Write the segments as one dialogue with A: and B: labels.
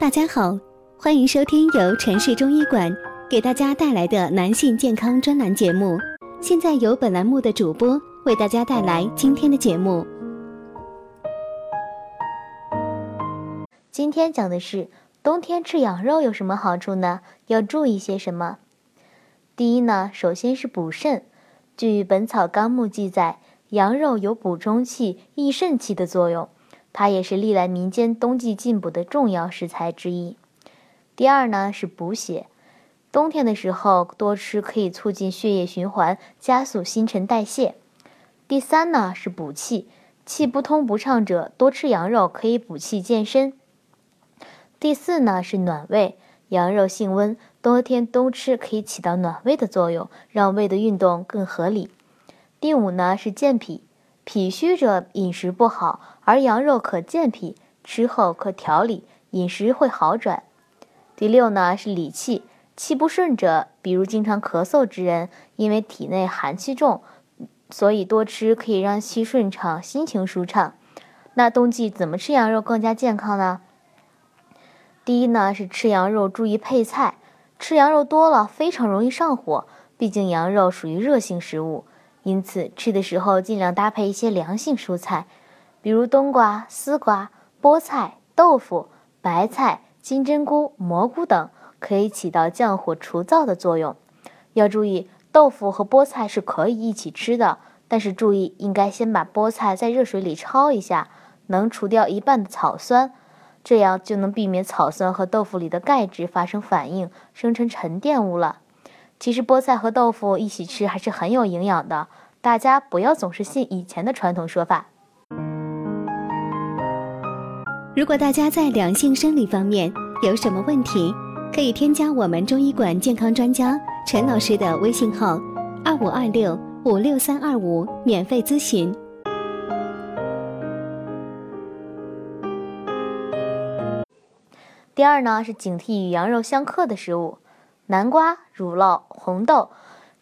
A: 大家好，欢迎收听由城市中医馆给大家带来的男性健康专栏节目。现在由本栏目的主播为大家带来今天的节目。
B: 今天讲的是冬天吃羊肉有什么好处呢？要注意些什么？第一呢，首先是补肾。据《本草纲目》记载，羊肉有补中气、益肾气的作用。它也是历来民间冬季进补的重要食材之一。第二呢是补血，冬天的时候多吃可以促进血液循环，加速新陈代谢。第三呢是补气，气不通不畅者多吃羊肉可以补气健身。第四呢是暖胃，羊肉性温，冬天冬吃可以起到暖胃的作用，让胃的运动更合理。第五呢是健脾。脾虚者饮食不好，而羊肉可健脾，吃后可调理，饮食会好转。第六呢是理气，气不顺者，比如经常咳嗽之人，因为体内寒气重，所以多吃可以让气顺畅，心情舒畅。那冬季怎么吃羊肉更加健康呢？第一呢是吃羊肉注意配菜，吃羊肉多了非常容易上火，毕竟羊肉属于热性食物。因此，吃的时候尽量搭配一些凉性蔬菜，比如冬瓜、丝瓜、菠菜、豆腐、白菜、金针菇、蘑菇等，可以起到降火除燥的作用。要注意，豆腐和菠菜是可以一起吃的，但是注意应该先把菠菜在热水里焯一下，能除掉一半的草酸，这样就能避免草酸和豆腐里的钙质发生反应，生成沉淀物了。其实菠菜和豆腐一起吃还是很有营养的，大家不要总是信以前的传统说法。
A: 如果大家在两性生理方面有什么问题，可以添加我们中医馆健康专家陈老师的微信号：二五二六五六三二五，免费咨询。
B: 第二呢，是警惕与羊肉相克的食物。南瓜、乳酪、红豆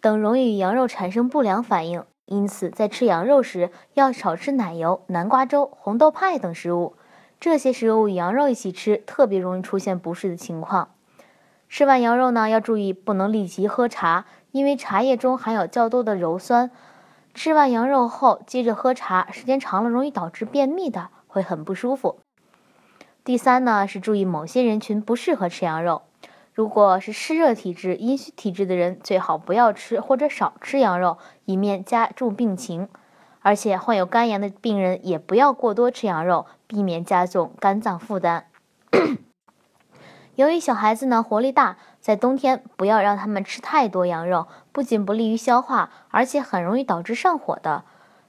B: 等容易与羊肉产生不良反应，因此在吃羊肉时要少吃奶油、南瓜粥、红豆派等食物。这些食物与羊肉一起吃，特别容易出现不适的情况。吃完羊肉呢，要注意不能立即喝茶，因为茶叶中含有较多的鞣酸。吃完羊肉后接着喝茶，时间长了容易导致便秘的，会很不舒服。第三呢，是注意某些人群不适合吃羊肉。如果是湿热体质、阴虚体质的人，最好不要吃或者少吃羊肉，以免加重病情。而且患有肝炎的病人也不要过多吃羊肉，避免加重肝脏负担。由于小孩子呢活力大，在冬天不要让他们吃太多羊肉，不仅不利于消化，而且很容易导致上火的。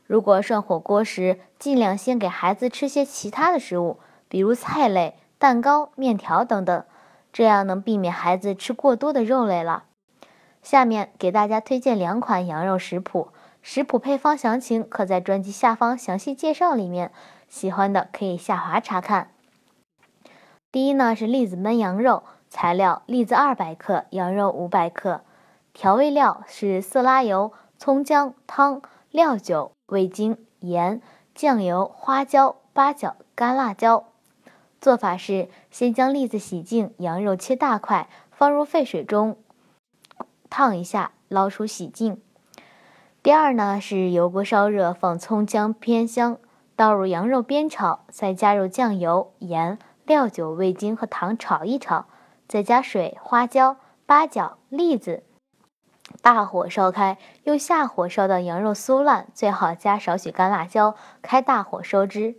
B: 如果涮火锅时，尽量先给孩子吃些其他的食物，比如菜类、蛋糕、面条等等。这样能避免孩子吃过多的肉类了。下面给大家推荐两款羊肉食谱，食谱配方详情可在专辑下方详细介绍里面，喜欢的可以下滑查看。第一呢是栗子焖羊肉，材料栗子二百克，羊肉五百克，调味料是色拉油、葱姜汤、料酒、味精、盐、酱油、花椒、八角、干辣椒。做法是：先将栗子洗净，羊肉切大块，放入沸水中烫一下，捞出洗净。第二呢是油锅烧热，放葱姜煸香，倒入羊肉煸炒，再加入酱油、盐、料酒、味精和糖炒一炒，再加水、花椒、八角、栗子，大火烧开，用下火烧到羊肉酥烂，最好加少许干辣椒，开大火收汁。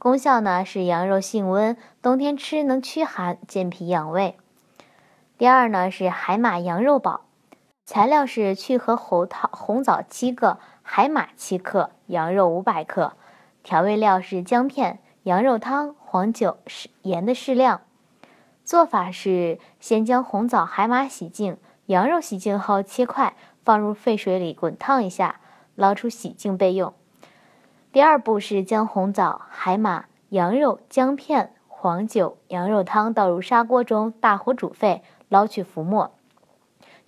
B: 功效呢是羊肉性温，冬天吃能驱寒、健脾养胃。第二呢是海马羊肉煲，材料是去核红桃红枣七个，海马七克，羊肉五百克。调味料是姜片、羊肉汤、黄酒、适盐的适量。做法是先将红枣、海马洗净，羊肉洗净后切块，放入沸水里滚烫一下，捞出洗净备用。第二步是将红枣、海马、羊肉、姜片、黄酒、羊肉汤倒入砂锅中，大火煮沸，捞去浮沫，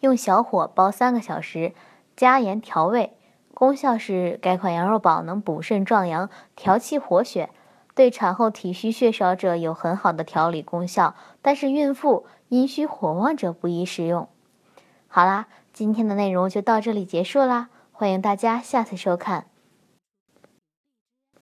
B: 用小火煲三个小时，加盐调味。功效是该款羊肉煲能补肾壮阳、调气活血，对产后体虚血少者有很好的调理功效，但是孕妇、阴虚火旺者不宜食用。好啦，今天的内容就到这里结束啦，欢迎大家下次收看。